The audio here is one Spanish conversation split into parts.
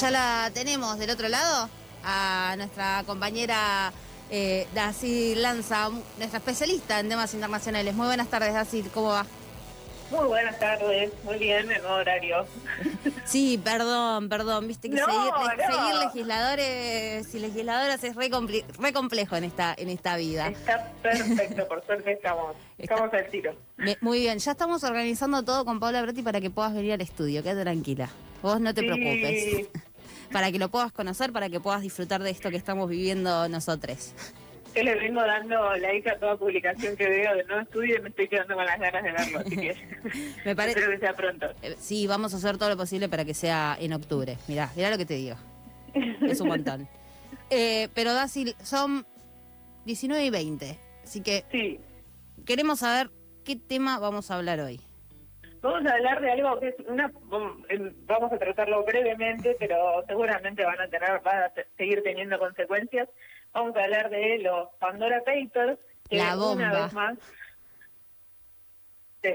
Ya la tenemos del otro lado a nuestra compañera eh, Dacy Lanza, nuestra especialista en temas internacionales. Muy buenas tardes, Dacy, ¿cómo va? Muy buenas tardes, muy bien, en horario. Sí, perdón, perdón, viste que No, seguir, no. seguir legisladores y legisladoras es re, re complejo en esta, en esta vida. Está perfecto, por suerte estamos, Está- estamos al tiro. Me- muy bien, ya estamos organizando todo con Paula Bretti para que puedas venir al estudio, quédate tranquila. Vos no te Sí. preocupes. Para que lo puedas conocer, para que puedas disfrutar de esto que estamos viviendo nosotros. Yo le vengo dando like a toda publicación que veo de no estudio y me estoy quedando con las ganas de verlo, así que Me parece. espero que sea pronto. Eh, Sí, vamos a hacer todo lo posible para que sea en octubre. Mirá, mirá lo que te digo. Es un montón. Eh, pero Dacy, son 19 y 20. Así que Sí, queremos saber qué tema vamos a hablar hoy. Vamos a hablar de algo que es una... Vamos a tratarlo brevemente, pero seguramente van a tener, van a seguir teniendo consecuencias. Vamos a hablar de los Pandora Papers, que La bomba. una vez más... Sí.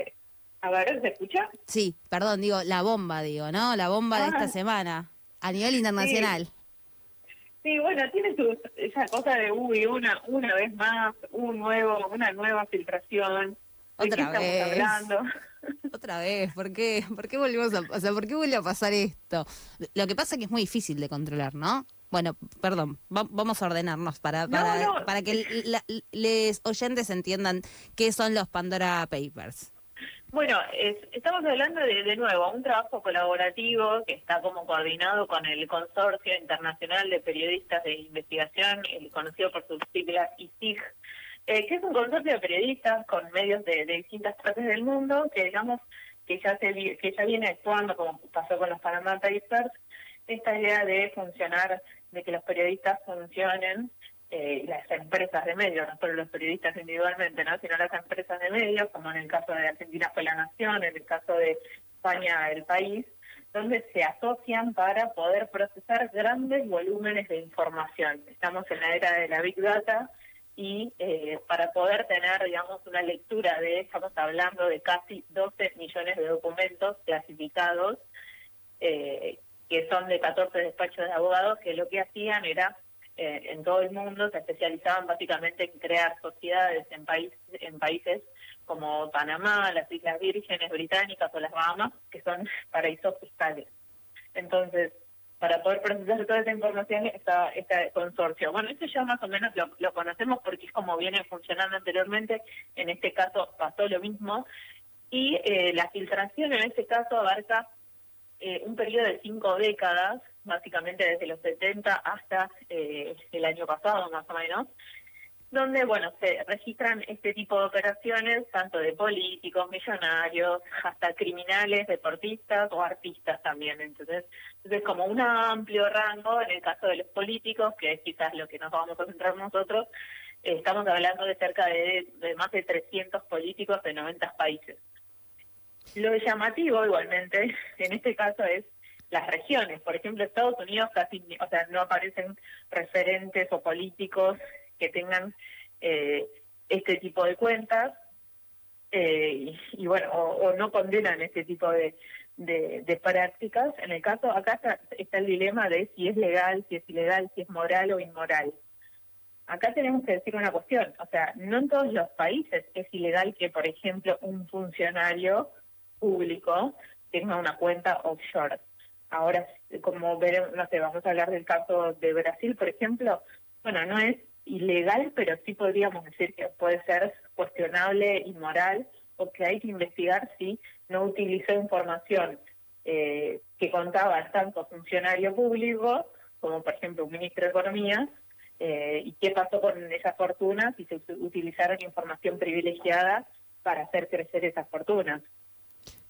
A ver, ¿se escucha? Sí, perdón, digo, la bomba, digo, ¿no? La bomba de esta Ah. semana. A nivel internacional. Sí, bueno, tiene su, esa cosa de, uy, una, una vez más, un nuevo, una nueva filtración. ¿De Otra vez. hablando? Otra vez, ¿por qué? ¿Por qué volvemos a, o sea, por qué vuelve a pasar esto? Lo que pasa es que es muy difícil de controlar, ¿no? Bueno, perdón, va- vamos a ordenarnos para, No, para, no. para que la- les oyentes entiendan qué son los Pandora Papers. Bueno, es- estamos hablando de, de nuevo, un trabajo colaborativo que está como coordinado con el Consorcio Internacional de Periodistas de Investigación, el conocido por sus siglas ISIG, eh, que es un consorcio de periodistas con medios de, distintas partes del mundo que digamos que ya se que ya viene actuando como pasó con los Panama Papers esta idea de funcionar de que los periodistas funcionen eh, las empresas de medios no solo los periodistas individualmente no sino las empresas de medios como en el caso de Argentina fue la Nación en el caso de España el país donde se asocian para poder procesar grandes volúmenes de información. Estamos en la era de la big data y eh, para poder tener, digamos, una lectura de, estamos hablando de casi 12 millones de documentos clasificados, eh, que son de 14 despachos de abogados, que lo que hacían era, eh, en todo el mundo, se especializaban básicamente en crear sociedades en, país, en países como Panamá, las Islas Vírgenes Británicas o las Bahamas, que son paraísos fiscales. Entonces, para poder procesar toda esa información está este consorcio. Bueno, eso ya más o menos lo, lo conocemos porque es como viene funcionando anteriormente. En este caso pasó lo mismo. Y eh, la filtración en este caso abarca eh, un periodo de cinco décadas, básicamente desde los 70 hasta eh, el año pasado más o menos, donde, bueno, se registran este tipo de operaciones, tanto de políticos, millonarios, hasta criminales, deportistas o artistas también. Entonces, entonces como un amplio rango, en el caso de los políticos, que es quizás lo que nos vamos a centrar nosotros, eh, estamos hablando de cerca de, de más de 300 políticos de 90 países. Lo llamativo, igualmente, en este caso es las regiones. Por ejemplo, Estados Unidos casi, o sea, no aparecen referentes o políticos que tengan eh, este tipo de cuentas eh, y, bueno, o, no condenan este tipo de prácticas. En el caso, acá está, está el dilema de si es legal, si es ilegal, si es moral o inmoral. Acá tenemos que decir una cuestión, o sea, no en todos los países es ilegal que, por ejemplo, un funcionario público tenga una cuenta offshore. Ahora, como veremos, no sé, vamos a hablar del caso de Brasil, por ejemplo, bueno, no es ilegal, pero sí podríamos decir que puede ser cuestionable, inmoral, o que hay que investigar si no utilizó información eh, que contaba tanto funcionario público como, por ejemplo, un ministro de Economía, eh, y qué pasó con esas fortunas y se ut- utilizaron información privilegiada para hacer crecer esas fortunas.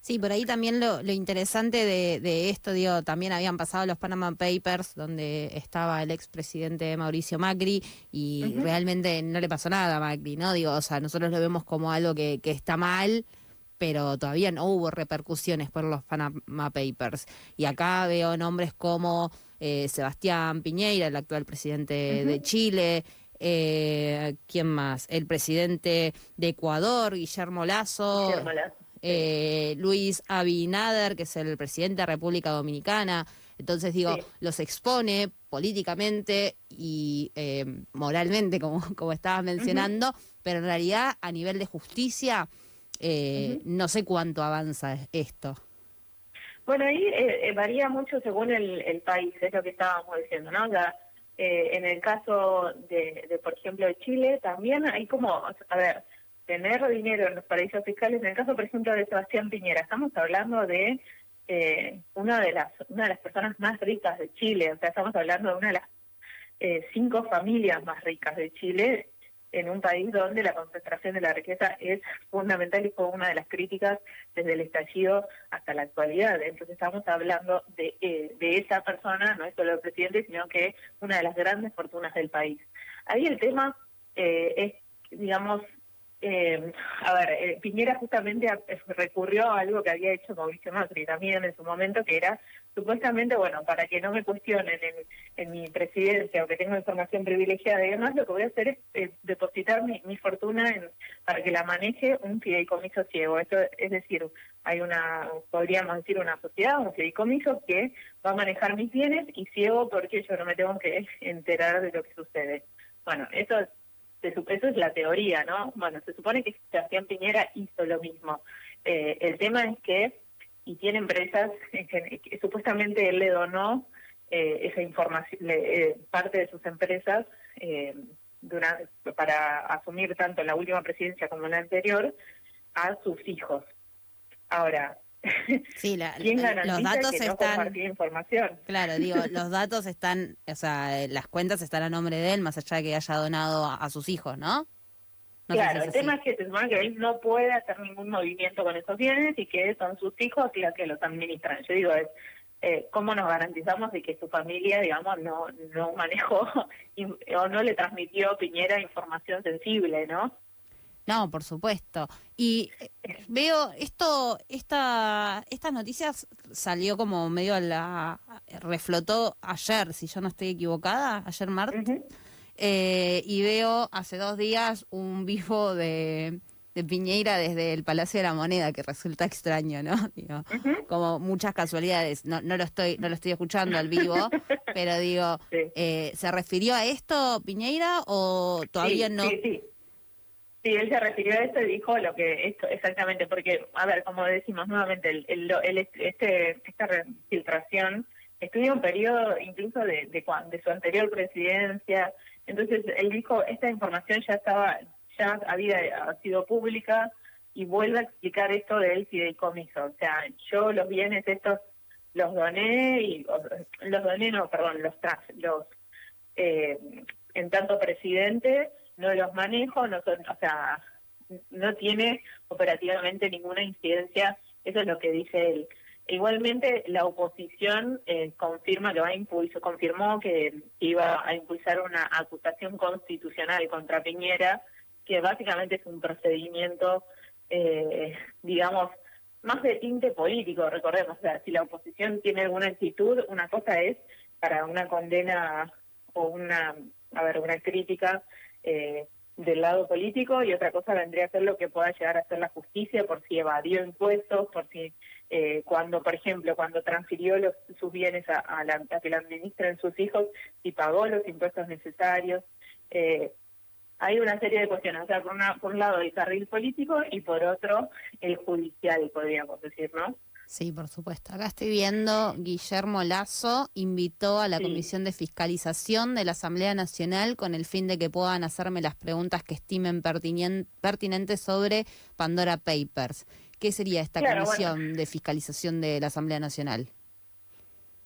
Sí, por ahí también lo, lo interesante de, de esto, digo, también habían pasado los Panama Papers, donde estaba el expresidente Mauricio Macri, y realmente no le pasó nada a Macri, ¿no? Digo, o sea, nosotros lo vemos como algo que, que está mal, pero todavía no hubo repercusiones por los Panama Papers. Y acá veo nombres como eh, Sebastián Piñeira, el actual presidente de Chile, eh, ¿quién más? El presidente de Ecuador, Guillermo Lazo. Guillermo Lazo. Eh, Luis Abinader, que es el presidente de República Dominicana. Entonces digo, los expone políticamente y eh, moralmente, como, como estabas mencionando, pero en realidad a nivel de justicia eh, no sé cuánto avanza esto. Bueno, ahí eh, varía mucho según el, país, es lo que estábamos diciendo, ¿no? En el caso de, de, por ejemplo, de Chile, también hay como, a ver, tener dinero en los paraísos fiscales. En el caso, por ejemplo, de Sebastián Piñera, estamos hablando de eh, una de las una de las personas más ricas de Chile. O sea, estamos hablando de una de las eh, cinco familias más ricas de Chile en un país donde la concentración de la riqueza es fundamental y fue una de las críticas desde el estallido hasta la actualidad. Entonces estamos hablando de, eh, de esa persona, no es solo el presidente, sino que una de las grandes fortunas del país. Ahí el tema eh, es, digamos, eh, a ver, eh, Piñera justamente eh, recurrió a algo que había hecho Mauricio Macri también en su momento, que era supuestamente, bueno, para que no me cuestionen en, mi presidencia o que tengo información privilegiada y demás, lo que voy a hacer es depositar mi, fortuna en, para que la maneje un fideicomiso ciego. Eso es decir, hay una, podríamos decir, una sociedad, un fideicomiso que va a manejar mis bienes y ciego porque yo no me tengo que enterar de lo que sucede. Bueno, eso es eso es la teoría, ¿no? Bueno, se supone que Sebastián Piñera hizo lo mismo. Eh, el tema es que, y tiene empresas, que, supuestamente él le donó eh, esa información, eh, parte de sus empresas, durante, para asumir tanto la última presidencia como la anterior, a sus hijos. Ahora, Sí, los datos están. información? Claro, digo, los datos están, o sea, las cuentas están a nombre de él, más allá de que haya donado a, sus hijos, ¿no? claro, el tema es que se supone que él no puede hacer ningún movimiento con esos bienes y que son sus hijos los que los administran. Yo digo, es eh, cómo nos garantizamos de que su familia, digamos, no, no manejó o no le transmitió Piñera información sensible, ¿no? No, por supuesto. Y eh, veo esto, esta, estas noticias salió como medio a la, reflotó ayer, si yo no estoy equivocada, ayer martes. Eh, y veo hace dos días un vivo de, de, Piñeira desde el Palacio de la Moneda, que resulta extraño, ¿no? Digo, Como muchas casualidades. No, no lo estoy, no lo estoy escuchando al vivo, pero digo, eh, ¿se refirió a esto Piñeira o todavía no? Sí, sí. Sí, él se refirió a esto y dijo lo que esto exactamente, porque, a ver, como decimos nuevamente, el, el, este, esta filtración estudia un periodo incluso de, de, de, su anterior presidencia. Entonces, él dijo, esta información ya estaba, ya había sido pública y vuelve a explicar esto del fideicomiso. O sea, yo los bienes estos los doné y los doné, no, perdón, los tras, los eh, en tanto presidente no los manejo, no son, o sea, no tiene operativamente ninguna incidencia, eso es lo que dice él. Igualmente, la oposición eh, confirma que va a impulsar, confirmó que iba a impulsar una acusación constitucional contra Piñera, que básicamente es un procedimiento, eh, digamos, más de tinte político, recordemos, o sea, si la oposición tiene alguna actitud, una cosa es para una condena o una, a ver, una crítica eh, del lado político y otra cosa vendría a ser lo que pueda llegar a ser la justicia por si evadió impuestos, por si eh, cuando, por ejemplo, cuando transfirió los, sus bienes a, la, a que la administren sus hijos, si pagó los impuestos necesarios. Eh, hay una serie de cuestiones, o sea, por, una, por un lado el carril político y por otro el judicial, podríamos decir, ¿no? Sí, por supuesto. Acá estoy viendo, Guillermo Lazo invitó a la Comisión de Fiscalización de la Asamblea Nacional con el fin de que puedan hacerme las preguntas que estimen pertinentes sobre Pandora Papers. ¿Qué sería esta Comisión de Fiscalización de la Asamblea Nacional?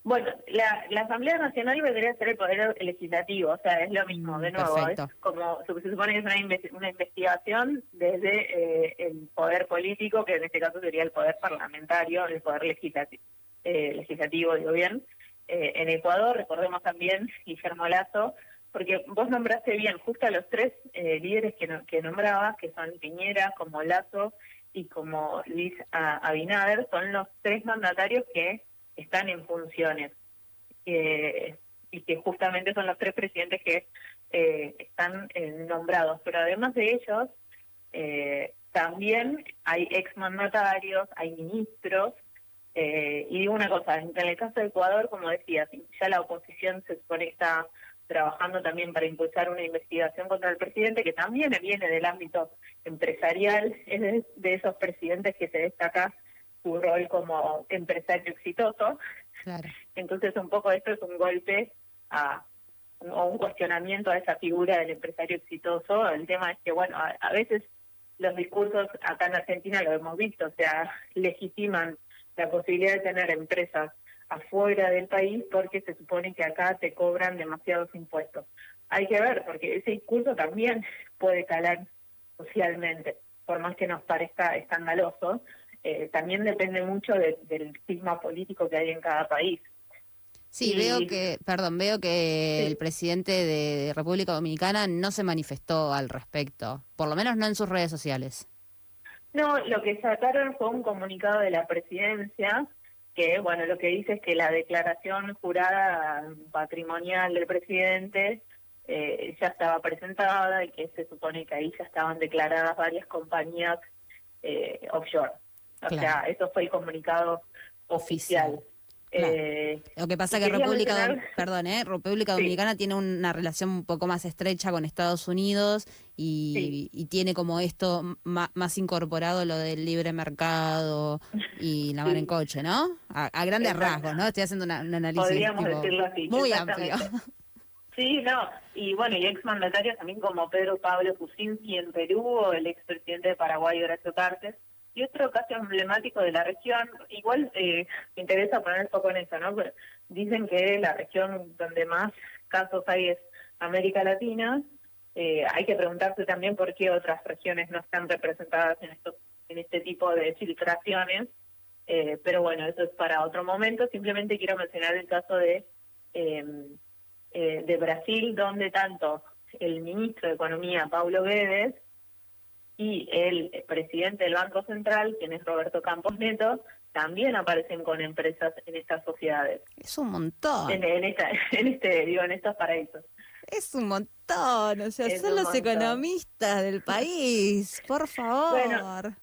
Bueno, la, Asamblea Nacional vendría a ser el poder legislativo, o sea, es lo mismo, de nuevo, es como se supone que es una, una investigación desde eh, el poder político, que en este caso sería el poder parlamentario, el poder legislativo, eh, legislativo digo bien. Eh, en Ecuador, recordemos también Guillermo Lazo, porque vos nombraste bien justo a los tres líderes que, que nombrabas, que son Piñera, como Lazo y como Luis Abinader, son los tres mandatarios que están en funciones eh, y que justamente son los tres presidentes que eh, están eh, nombrados. Pero además de ellos, también hay exmandatarios, hay ministros, eh, y digo una cosa, en el caso de Ecuador, como decía, ya la oposición se supone que está trabajando también para impulsar una investigación contra el presidente, que también viene del ámbito empresarial, es de esos presidentes que se destaca su rol como empresario exitoso. Entonces, un poco esto es un golpe a, o un cuestionamiento a esa figura del empresario exitoso. El tema es que, bueno, a veces los discursos acá en Argentina lo hemos visto, o sea, legitiman la posibilidad de tener empresas afuera del país porque se supone que acá te cobran demasiados impuestos. Hay que ver, porque ese discurso también puede calar socialmente, por más que nos parezca escandaloso, eh, también depende mucho del clima político que hay en cada país. Sí, veo que, perdón, veo que el presidente de República Dominicana no se manifestó al respecto, por lo menos no en sus redes sociales. No, lo que sacaron fue un comunicado de la presidencia que, bueno, lo que dice es que la declaración jurada patrimonial del presidente eh, ya estaba presentada y que se supone que ahí ya estaban declaradas varias compañías eh, offshore. O sea, eso fue el comunicado oficial. Eh, Lo que pasa es que República, perdón, ¿eh? República Dominicana tiene una relación un poco más estrecha con Estados Unidos y, tiene como esto más, incorporado lo del libre mercado y la mar en coche, ¿no? A, grandes rasgos, ¿no? Estoy haciendo un análisis Podríamos decirlo así, muy amplio. Sí, no, y bueno, y exmandatarios también como Pedro Pablo Kuczynski en Perú o el expresidente de Paraguay Horacio Cartes y otro caso emblemático de la región, igual eh, me interesa poner el foco en eso, ¿no? Dicen que la región donde más casos hay es América Latina. Eh, hay que preguntarse también por qué otras regiones no están representadas en, estos, en este tipo de filtraciones. Eh, pero bueno, eso es para otro momento. Simplemente quiero mencionar el caso de, em, de Brasil, donde tanto el ministro de Economía, Paulo Guedes, y el presidente del Banco Central, quien es Roberto Campos Neto, también aparecen con empresas en estas sociedades. Es un montón. En, esta, en este, digo, en estos paraísos. Es un montón, o sea, son los economistas del país, por favor. Bueno,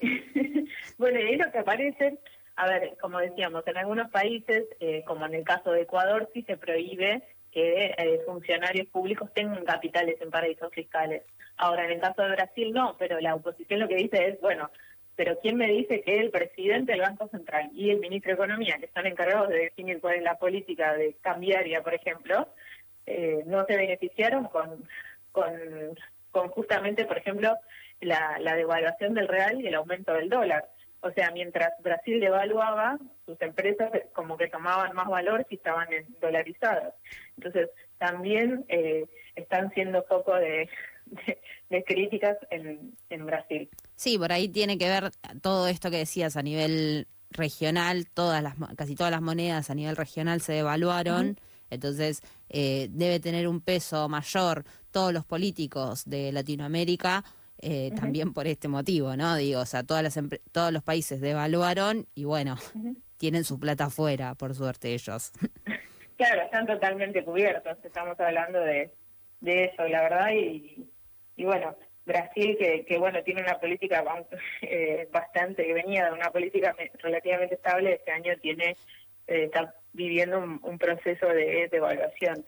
bueno, y lo que aparece, a ver, como decíamos, en algunos países, eh, como en el caso de Ecuador, sí se prohíbe que eh, funcionarios públicos tengan capitales en paraísos fiscales. Ahora, en el caso de Brasil no, pero la oposición lo que dice es, bueno, pero ¿quién me dice que el presidente del Banco Central y el ministro de Economía, que están encargados de definir cuál es la política de cambiaria, por ejemplo, eh, no se beneficiaron con, con, con justamente, por ejemplo, la, devaluación del real y el aumento del dólar? O sea, mientras Brasil devaluaba, sus empresas como que tomaban más valor si estaban dolarizadas. Entonces, también eh, están siendo foco de, de, críticas en, en Brasil. Sí, por ahí tiene que ver todo esto que decías a nivel regional, todas las casi todas las monedas a nivel regional se devaluaron, entonces eh, debe tener un peso mayor todos los políticos de Latinoamérica eh, también por este motivo, ¿no? Digo, o sea, todas las todos los países devaluaron y bueno, tienen su plata afuera, por suerte ellos. Claro, están totalmente cubiertos, estamos hablando de, de eso, la verdad, y, y bueno, Brasil, que, que bueno, tiene una política eh, bastante, que venía de una política relativamente estable, este año tiene, eh, está viviendo un, proceso de devaluación.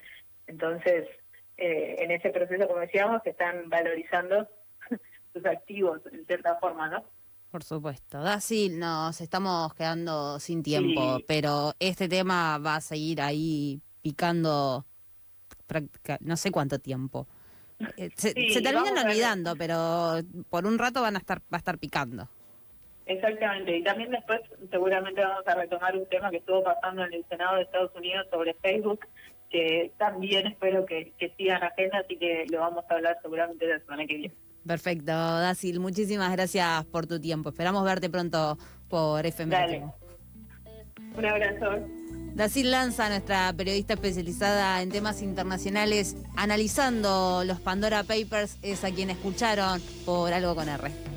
Entonces, eh, en ese proceso, como decíamos, se están valorizando sus activos, en cierta forma, ¿no? Por supuesto. sí, nos estamos quedando sin tiempo, pero este tema va a seguir ahí picando no sé cuánto tiempo. Eh, se, terminan olvidando, pero por un rato van a estar va a estar picando. Exactamente, y también después seguramente vamos a retomar un tema que estuvo pasando en el Senado de Estados Unidos sobre Facebook, que también espero que, que sigan agenda, así que lo vamos a hablar seguramente la semana que viene. Perfecto, Dasil, muchísimas gracias por tu tiempo. Esperamos verte pronto por FM. Un abrazo. Dasil Lanza, nuestra periodista especializada en temas internacionales, analizando los Pandora Papers, es a quien escucharon por algo con R.